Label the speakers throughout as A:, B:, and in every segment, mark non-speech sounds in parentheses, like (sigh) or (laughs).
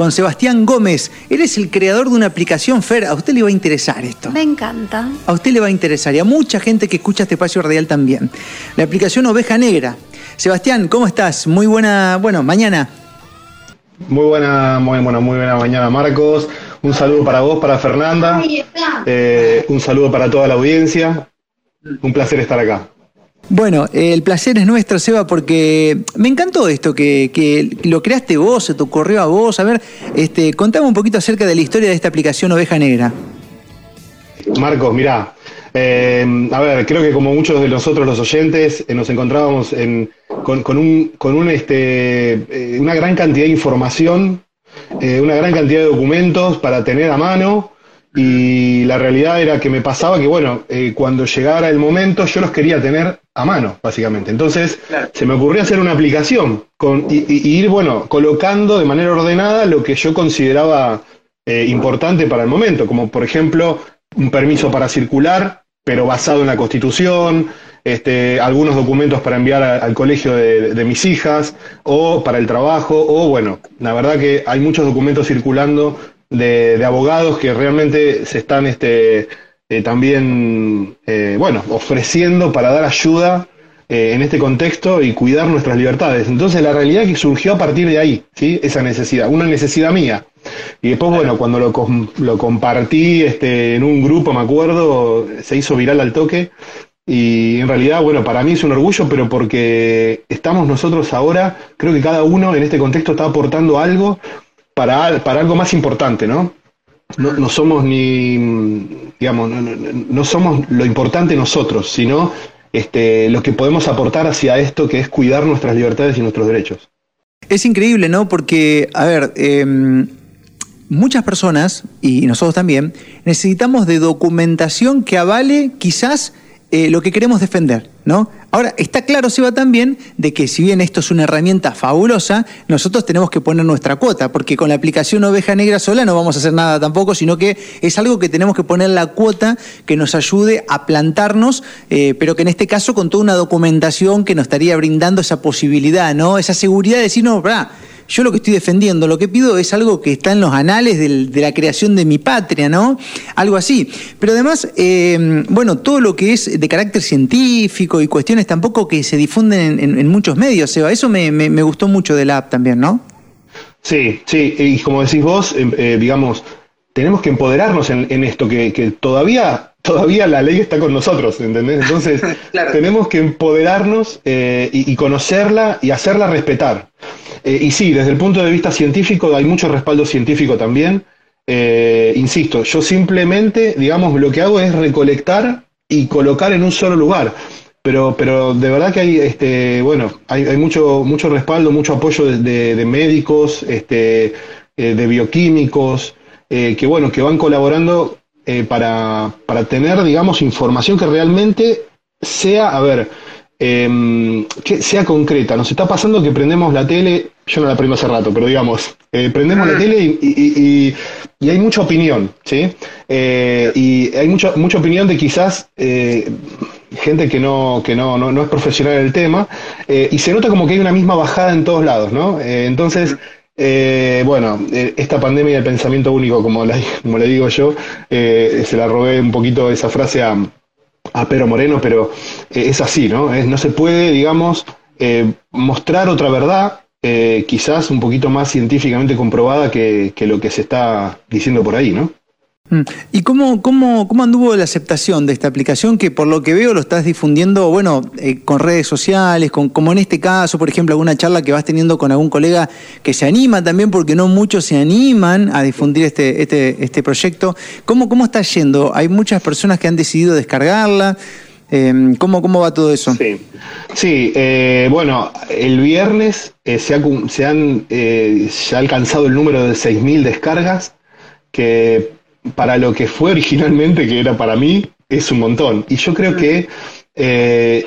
A: con Sebastián Gómez. Él es el creador de una aplicación Fer. A usted le va a interesar esto.
B: Me encanta.
A: A usted le va a interesar y a mucha gente que escucha este espacio radial también. La aplicación Oveja Negra. Sebastián, ¿cómo estás? Muy buena, bueno, mañana.
C: Muy buena, muy buena, muy buena mañana, Marcos. Un saludo para vos, para Fernanda. Eh, un saludo para toda la audiencia. Un placer estar acá.
A: Bueno, el placer es nuestro, Seba, porque me encantó esto, que, lo creaste vos, se te ocurrió a vos. A ver, este, contame un poquito acerca de la historia de esta aplicación Oveja Negra.
C: Marcos, mirá, eh, a ver, creo que como muchos de nosotros los oyentes, eh, nos encontrábamos con, un, con este, una gran cantidad de información eh, una gran cantidad de documentos para tener a mano y la realidad era que me pasaba que, bueno, eh, cuando llegara el momento yo los quería tener a mano, básicamente. Entonces se me ocurrió hacer una aplicación con, y, ir, bueno, colocando de manera ordenada lo que yo consideraba eh, importante para el momento, como por ejemplo un permiso para circular, pero basado en la Constitución, este, algunos documentos para enviar al colegio de, mis hijas o para el trabajo, o bueno, la verdad que hay muchos documentos circulando de, abogados que realmente se están este, eh, también, eh, bueno, ofreciendo para dar ayuda eh, en este contexto y cuidar nuestras libertades. Entonces la realidad es que surgió a partir de ahí, ¿sí? esa necesidad, una necesidad mía. Y después, bueno, cuando lo, lo compartí este, en un grupo, me acuerdo, se hizo viral al toque y en realidad, bueno, para mí es un orgullo, pero porque estamos nosotros ahora, creo que cada uno en este contexto está aportando algo para, para algo más importante, ¿no? No, somos ni, digamos, no, somos lo importante nosotros, sino este, lo que podemos aportar hacia esto que es cuidar nuestras libertades y nuestros derechos.
A: Es increíble, ¿no? Porque, a ver, em, muchas personas, y nosotros también, necesitamos de documentación que avale quizás eh, lo que queremos defender, ¿no? Ahora, está claro, Seba, también de que si bien esto es una herramienta fabulosa, nosotros tenemos que poner nuestra cuota, porque con la aplicación Oveja Negra sola no vamos a hacer nada tampoco, sino que es algo que tenemos que poner la cuota que nos ayude a plantarnos, eh, pero que en este caso con toda una documentación que nos estaría brindando esa posibilidad, ¿no? Esa seguridad de decir, no. Yo lo que estoy defendiendo, lo que pido es algo que está en los anales de la creación de mi patria, ¿no? Algo así. Pero además, eh, bueno, todo lo que es de carácter científico y cuestiones tampoco que se difunden en, muchos medios, Seba, eso me, gustó mucho de la app también, ¿no?
C: Sí, sí, y como decís vos, em, eh, digamos, tenemos que empoderarnos en, esto, que, todavía, todavía la ley está con nosotros, ¿entendés? Entonces, (laughs) tenemos que empoderarnos eh, y, conocerla y hacerla respetar. Eh, y sí, desde el punto de vista científico hay mucho respaldo científico también. Eh, insisto, yo simplemente, digamos, lo que hago es recolectar y colocar en un solo lugar. Pero, pero de verdad que hay, este, bueno, hay, mucho, mucho respaldo, mucho apoyo de, médicos, este, de bioquímicos, que bueno, que van colaborando para, para tener, digamos, información que realmente sea, a ver, Em, que sea concreta. Nos está pasando que prendemos la tele, yo no la prendo hace rato, pero digamos, eh, prendemos la ah. tele y, hay mucha opinión, ¿sí? Eh, y hay mucha, mucha opinión de quizás eh, gente que no, que no, no, es profesional en el tema, y se nota como que hay una misma bajada en todos lados, ¿no? entonces, bueno, esta pandemia del pensamiento único, como, (laughs) como le digo yo, se la robé un poquito esa frase a a Moreno, pero eh, es así, ¿no? no se puede, digamos, eh, mostrar otra verdad, eh, quizás un poquito más científicamente comprobada que, que, lo que se está diciendo por ahí, ¿no?
A: Mm. ¿Y cómo, cómo, cómo anduvo la aceptación de esta aplicación que por lo que veo lo estás difundiendo, bueno, eh, con redes sociales, con, como en este caso, por ejemplo, alguna charla que vas teniendo con algún colega que se anima también, porque no muchos se animan a difundir este, este, este proyecto? ¿Cómo, ¿Cómo está yendo? ¿Hay muchas personas que han decidido descargarla? Em, ¿cómo, ¿Cómo va todo eso?
C: Sí, sí eh, bueno, el viernes eh, se, ha, se, han, se ha alcanzado el número de 6.000 descargas, que para lo que fue originalmente, que era para mí, es un montón. Y yo creo que eh,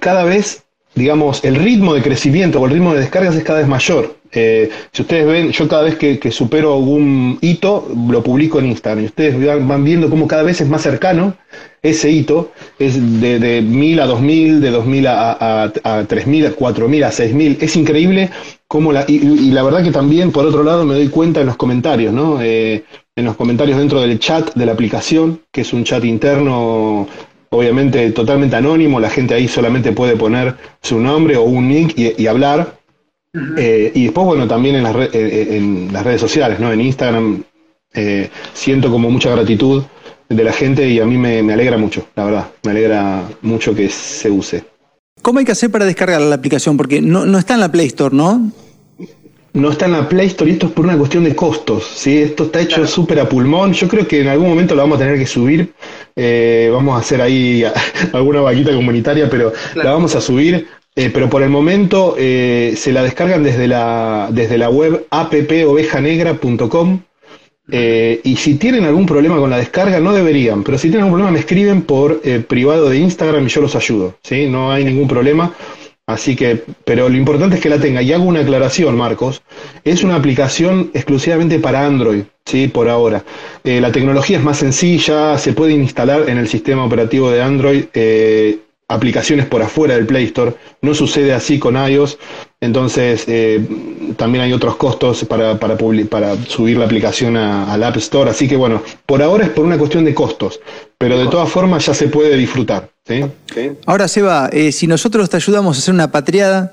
C: cada vez digamos, el ritmo de crecimiento o el ritmo de descargas es cada vez mayor. Eh, si ustedes ven, yo cada vez que, supero algún hito, lo publico en Instagram. Y ustedes van, viendo cómo cada vez es más cercano ese hito. Es de, de 1000 a 2000, de 2000 a, a, a 3000, a 4000, a 6000. Es increíble cómo la. Y, la verdad que también, por otro lado, me doy cuenta en los comentarios, ¿no? Eh, en los comentarios dentro del chat de la aplicación, que es un chat interno obviamente totalmente anónimo, la gente ahí solamente puede poner su nombre o un nick y hablar. Eh, y después, bueno, también en las, eh, eh, en las redes sociales, ¿no? En Instagram siento como mucha gratitud de la gente y a mí me, alegra mucho, la verdad, me alegra mucho que se use.
A: ¿Cómo hay que hacer para descargar la aplicación? Porque no, no está en la Play Store, ¿no?
C: No está en la Play Store y esto es por una cuestión de costos, ¿sí? Esto está hecho súper a pulmón. Yo creo que en algún momento lo vamos a tener que subir. vamos a hacer ahí (laughs) alguna vaquita comunitaria, pero la vamos a subir eh, pero por el momento eh, se la descargan desde la, desde la web appovejanegra.com. Eh, y si tienen algún problema con la descarga, no deberían, pero si tienen algún problema me escriben por privado de Instagram y yo los ayudo, ¿sí? No hay ningún problema. Así que, pero lo importante es que la tenga. Y hago una aclaración, Marcos. Es una aplicación exclusivamente para Android, ¿sí? Por ahora. la tecnología es más sencilla, se puede instalar en el sistema operativo de Android aplicaciones por afuera del Play Store. No sucede así con iOS. Entonces, eh, también hay otros costos para, para, para subir la aplicación al App Store. Así que, bueno, por ahora es por una cuestión de costos. Pero de todas formas ya se puede disfrutar.
A: Ahora, Seba, eh, si nosotros te ayudamos a hacer una patriada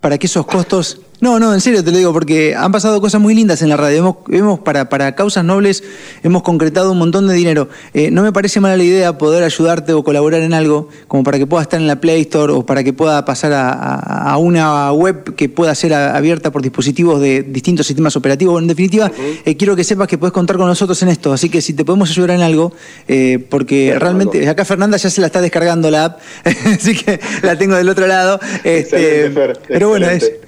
A: para que esos costos no, no, en serio te lo digo, porque han pasado cosas muy lindas en la radio. Hemos, para, para causas nobles, hemos concretado un montón de dinero. Eh, no me parece mala la idea poder ayudarte o colaborar en algo, como para que pueda estar en la Play Store o para que pueda pasar a, una web que pueda ser abierta por dispositivos de distintos sistemas operativos. En definitiva, eh, quiero que sepas que puedes contar con nosotros en esto. Así que si te podemos ayudar en algo, eh, porque realmente acá Fernanda ya se la está descargando la app, (laughs) así que la tengo del otro lado. Este, pero bueno,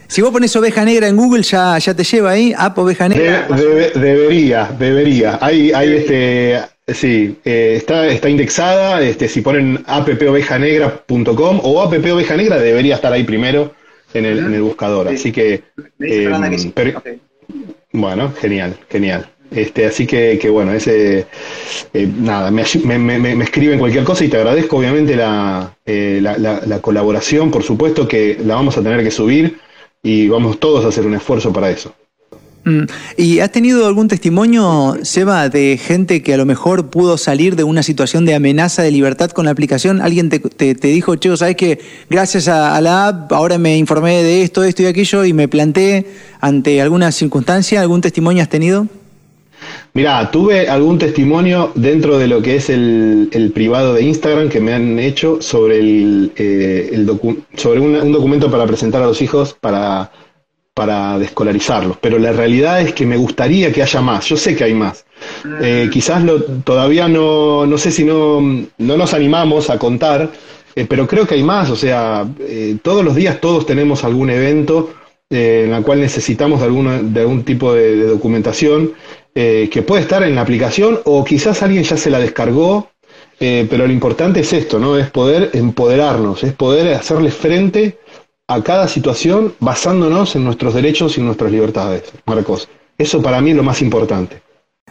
A: si vos pones oveja negra en Google, ya, ya te lleva ahí, app oveja negra.
C: debería, debería. Hay, hay este, sí, eh, está, está indexada. Este, si ponen appovejanegra.com o appovejanegra, debería estar ahí primero en el, en el buscador. Así que, em, bueno, genial, genial. Este, así que, que bueno, ese eh, nada, me, me, me, escriben cualquier cosa y te agradezco obviamente la, eh, la, la, colaboración, por supuesto que la vamos a tener que subir y vamos todos a hacer un esfuerzo para eso.
A: Mm. ¿Y has tenido algún testimonio, Seba, de gente que a lo mejor pudo salir de una situación de amenaza de libertad con la aplicación? ¿Alguien te, te, dijo, che, sabes que gracias a, la app ahora me informé de esto, esto y aquello y me planté ante alguna circunstancia? ¿Algún testimonio has tenido?
C: Mira, tuve algún testimonio dentro de lo que es el, privado de Instagram que me han hecho sobre, el, eh, sobre un, documento para presentar a los hijos para, para descolarizarlos. Pero la realidad es que me gustaría que haya más. Yo sé que hay más. Eh, quizás lo, todavía no, no sé si no, no nos animamos a contar, eh, pero creo que hay más. O sea, todos los días todos tenemos algún evento en el cual necesitamos de, alguna, de algún tipo de documentación eh, que puede estar en la aplicación o quizás alguien ya se la descargó, eh, pero lo importante es esto, ¿no? Es poder empoderarnos, es poder hacerle frente a cada situación basándonos en nuestros derechos y nuestras libertades, Marcos. Eso para mí es lo más importante.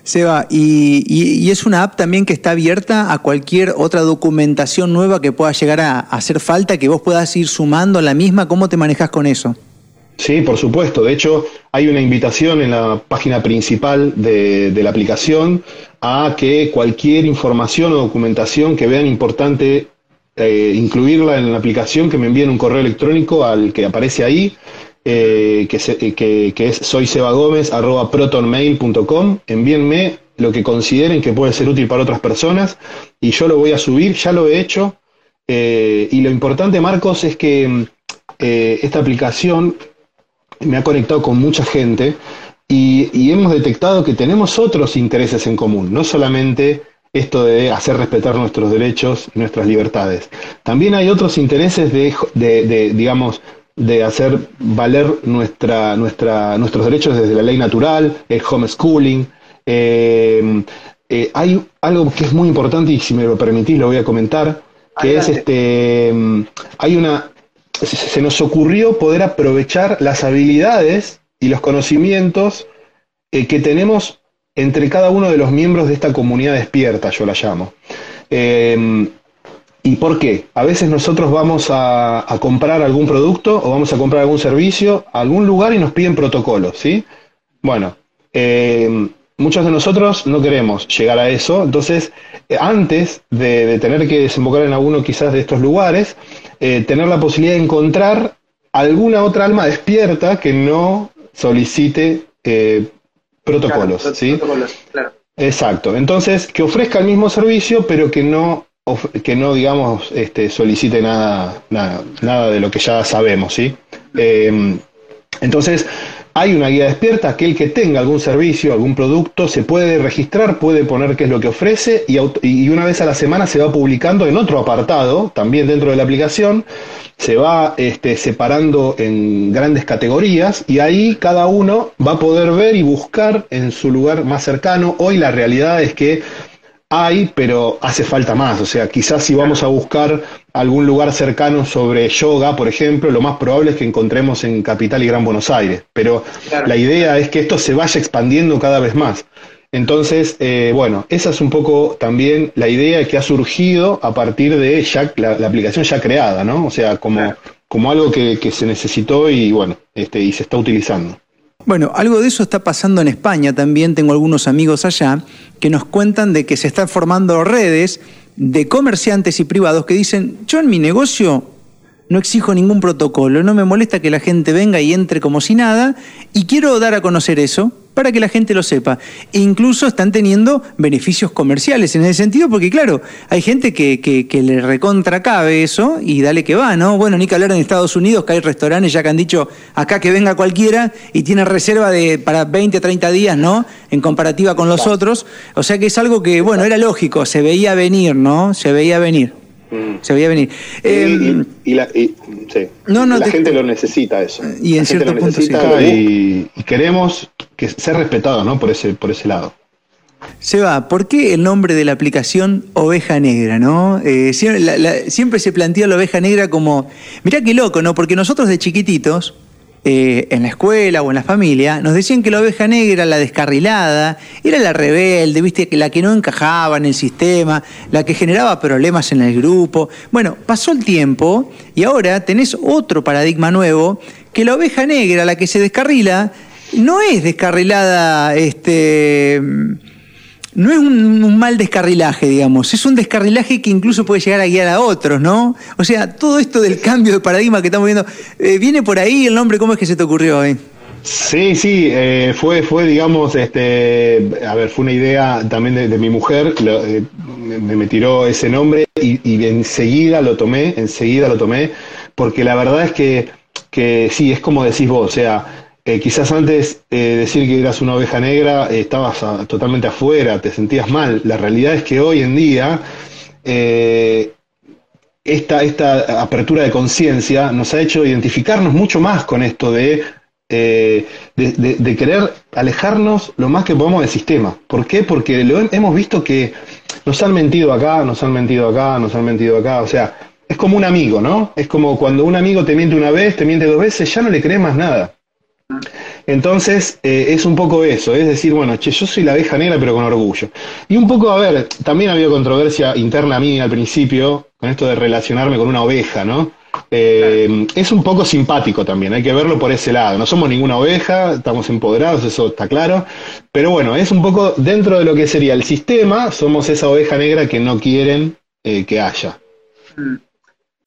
A: Seba, y, y, es una app también que está abierta a cualquier otra documentación nueva que pueda llegar a, a hacer falta, que vos puedas ir sumando a la misma. ¿Cómo te manejas con eso?
C: Sí, por supuesto. De hecho, hay una invitación en la página principal de, la aplicación a que cualquier información o documentación que vean importante eh, incluirla en la aplicación, que me envíen un correo electrónico al que aparece ahí, eh, que, que, que, es soysebagomez.protonmail.com. Envíenme lo que consideren que puede ser útil para otras personas y yo lo voy a subir, ya lo he hecho. Eh, y lo importante, Marcos, es que esta aplicación me ha conectado con mucha gente y, hemos detectado que tenemos otros intereses en común, no solamente esto de hacer respetar nuestros derechos y nuestras libertades. También hay otros intereses de, digamos, de hacer valer nuestra, nuestra, nuestros derechos desde la ley natural, el homeschooling. Eh, eh, hay algo que es muy importante y si me lo permitís lo voy a comentar, que es este, hay una se nos ocurrió poder aprovechar las habilidades y los conocimientos eh, que tenemos entre cada uno de los miembros de esta comunidad despierta, yo la llamo. Eh, ¿Y por qué? A veces nosotros vamos a, comprar algún producto o vamos a comprar algún servicio a algún lugar y nos piden protocolos, ¿sí? Bueno, eh, muchos de nosotros no queremos llegar a eso, entonces antes de, tener que desembocar en alguno quizás de estos lugares, tener la posibilidad de encontrar alguna otra alma despierta que no solicite eh, protocolos, ¿sí? Exacto. Entonces, que ofrezca el mismo servicio, pero que no, que no digamos, este, solicite nada, nada, nada de lo que ya sabemos, ¿sí? Eh, entonces, hay una guía despierta, aquel que tenga algún servicio, algún producto, se puede registrar, puede poner qué es lo que ofrece y, una vez a la semana se va publicando en otro apartado, también dentro de la aplicación, se va este, separando en grandes categorías y ahí cada uno va a poder ver y buscar en su lugar más cercano. Hoy la realidad es que hay, pero hace falta más. O sea, quizás si vamos a buscar algún lugar cercano sobre yoga, por ejemplo, lo más probable es que encontremos en Capital y Gran Buenos Aires. Pero la idea es que esto se vaya expandiendo cada vez más. Entonces, eh, bueno, esa es un poco también la idea que ha surgido a partir de ya, la, aplicación ya creada, ¿no? O sea, como, como algo que, que, se necesitó y bueno, este, y se está utilizando.
A: Bueno, algo de eso está pasando en España también. Tengo algunos amigos allá que nos cuentan de que se están formando redes de comerciantes y privados que dicen, yo en mi negocio no exijo ningún protocolo, no me molesta que la gente venga y entre como si nada, y quiero dar a conocer eso para que la gente lo sepa. E incluso están teniendo beneficios comerciales en ese sentido, porque claro, hay gente que, que, le recontra cabe eso y dale que va, ¿no? Bueno, ni que hablar en Estados Unidos, que hay restaurantes ya que han dicho acá que venga cualquiera y tiene reserva de para 20, 30 días, ¿no? En comparativa con los otros. O sea que es algo que, bueno, era lógico, se veía venir, ¿no? Se veía venir. Mm. Se veía venir.
C: y, em, la, gente lo necesita eso.
A: Y en cierto punto
C: y, queremos que ser respetados ¿no? por, ese, por ese lado.
A: Seba, ¿por qué el nombre de la aplicación Oveja Negra? ¿no? Eh, siempre, se planteó la oveja negra como. Mirá qué loco, ¿no? Porque nosotros de chiquititos eh, en la escuela o en la familia, nos decían que la oveja negra, la descarrilada, era la rebelde, viste, la que no encajaba en el sistema, la que generaba problemas en el grupo. Bueno, pasó el tiempo y ahora tenés otro paradigma nuevo, que la oveja negra, la que se descarrila, no es descarrilada, este no es un, mal descarrilaje, digamos, es un descarrilaje que incluso puede llegar a guiar a otros, ¿no? O sea, todo esto del cambio de paradigma que estamos viendo, eh, ¿viene por ahí el nombre? ¿Cómo es que se te ocurrió ahí?
C: Sí, sí, eh, fue, fue, digamos, este, a ver, fue una idea también de, mi mujer, eh, me, me, tiró ese nombre y, y, enseguida lo tomé, enseguida lo tomé, porque la verdad es que, que sí, es como decís vos, o sea, eh, quizás antes eh, decir que eras una oveja negra eh, estabas totalmente afuera, te sentías mal. La realidad es que hoy en día esta, esta apertura de conciencia nos ha hecho identificarnos mucho más con esto de, de, querer alejarnos lo más que podamos del sistema. ¿Por qué? Porque hemos visto que nos han mentido acá, nos han mentido acá, nos han mentido acá. O sea, es como un amigo, ¿no? Es como cuando un amigo te miente una vez, te miente dos veces, ya no le crees más nada. Entonces, eh, es un poco eso, es decir, bueno, che, yo soy la abeja negra, pero con orgullo. Y un poco, a ver, también había controversia interna a mí al principio, con esto de relacionarme con una oveja, ¿no? Eh, es un poco simpático también, hay que verlo por ese lado. No somos ninguna oveja, estamos empoderados, eso está claro. Pero bueno, es un poco dentro de lo que sería el sistema, somos esa oveja negra que no quieren eh, que haya.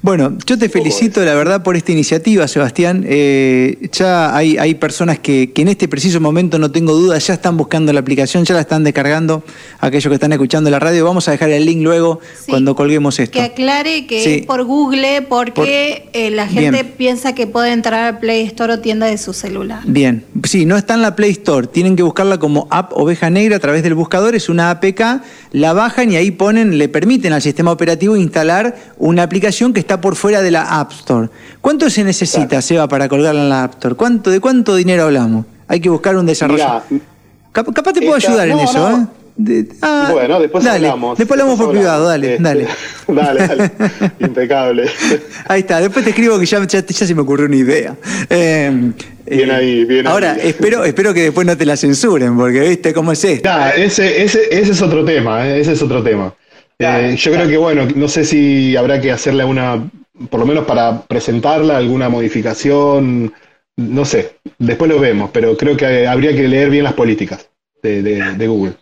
A: Bueno, yo te felicito, la verdad, por esta iniciativa, Sebastián. Eh, ya hay, hay personas que, en este preciso momento, no tengo duda, ya están buscando la aplicación, ya la están descargando, aquellos que están escuchando la radio. Vamos a dejar el link luego cuando colguemos esto.
B: Que aclare que es por Google, porque eh, la gente piensa que puede entrar al Play Store o tienda de su celular.
A: Bien, sí, no está en la Play Store, tienen que buscarla como app Oveja Negra a través del buscador, es una APK, la bajan y ahí ponen, le permiten al sistema operativo instalar una aplicación que está por fuera de la App Store. ¿Cuánto se necesita, Seba, para colgarla en la App Store? ¿Cuánto, ¿De cuánto dinero hablamos? Hay que buscar un desarrollo. capaz te puedo ayudar en eso, ¿eh?
C: Ah, bueno, después hablamos.
A: Después hablamos por privado, dale, este, (laughs) dale.
C: dale, dale. (laughs) Impecable.
A: Ahí está, después te escribo que ya, ya, se me ocurrió una idea.
C: Eh, bien ahí, bien
A: Ahora, espero, espero que después no te la censuren, porque viste cómo es esto.
C: ese, ese, ese es otro tema, eh, ese es otro tema. Eh, yo creo que, bueno, no sé si habrá que hacerle una, por lo menos para presentarla, alguna modificación, no sé, después lo vemos, pero creo que habría que leer bien las políticas de Google.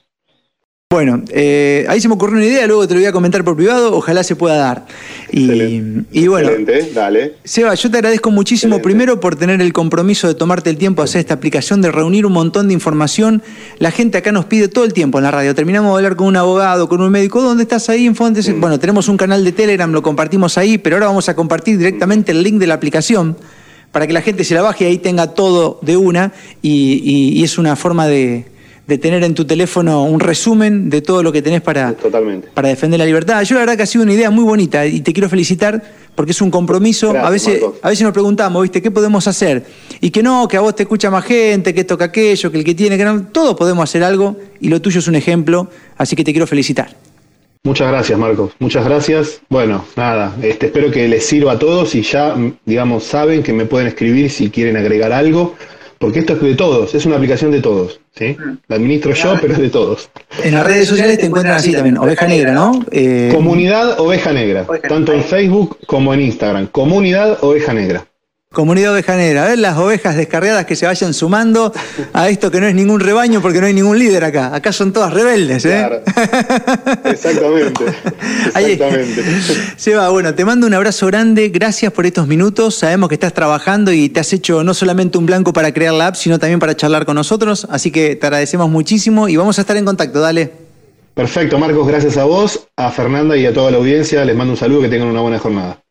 A: Bueno, eh, ahí se me ocurrió una idea, luego te lo voy a comentar por privado, ojalá se pueda dar. Y, bueno,
C: dale.
A: Seba, yo te agradezco muchísimo primero por tener el compromiso de tomarte el tiempo a hacer esta aplicación, de reunir un montón de información. La gente acá nos pide todo el tiempo en la radio. Terminamos de hablar con un abogado, con un médico. ¿Dónde estás ahí, Infontes? Mm. Bueno, tenemos un canal de Telegram, lo compartimos ahí, pero ahora vamos a compartir directamente el link de la aplicación para que la gente se la baje y ahí tenga todo de una y es una forma de de tener en tu teléfono un resumen de todo lo que tenés para, para defender la libertad. Yo la verdad que ha sido una idea muy bonita y te quiero felicitar porque es un compromiso. a, veces, a veces nos preguntamos, ¿viste? ¿Qué podemos hacer? Y que no, que a vos te escucha más gente, que toca aquello, que el que tiene, que no. Todos podemos hacer algo y lo tuyo es un ejemplo, así que te quiero felicitar.
C: Muchas gracias, Marcos. Muchas gracias. Bueno, nada, este, espero que les sirva a todos y ya, digamos, saben que me pueden escribir si quieren agregar algo porque esto es de todos, es una aplicación de todos. ¿sí? La administro yo, pero es de todos.
A: En las redes sociales te encuentran así también, Oveja Negra, ¿no?
C: Eh, Comunidad Oveja Negra, tanto en Facebook como en Instagram. Comunidad Oveja Negra.
A: Comunidad ovejanera, a ver las ovejas descarriadas que se vayan sumando a esto que no es ningún rebaño porque no hay ningún líder acá. Acá son todas rebeldes, ¿eh? Claro.
C: Exactamente. (laughs) Exactamente.
A: Seba, bueno, te mando un abrazo grande, gracias por estos minutos. Sabemos que estás trabajando y te has hecho no solamente un blanco para crear la app, sino también para charlar con nosotros. Así que te agradecemos muchísimo y vamos a estar en contacto, dale.
C: Perfecto, Marcos, gracias a vos, a Fernanda y a toda la audiencia. Les mando un saludo, que tengan una buena jornada.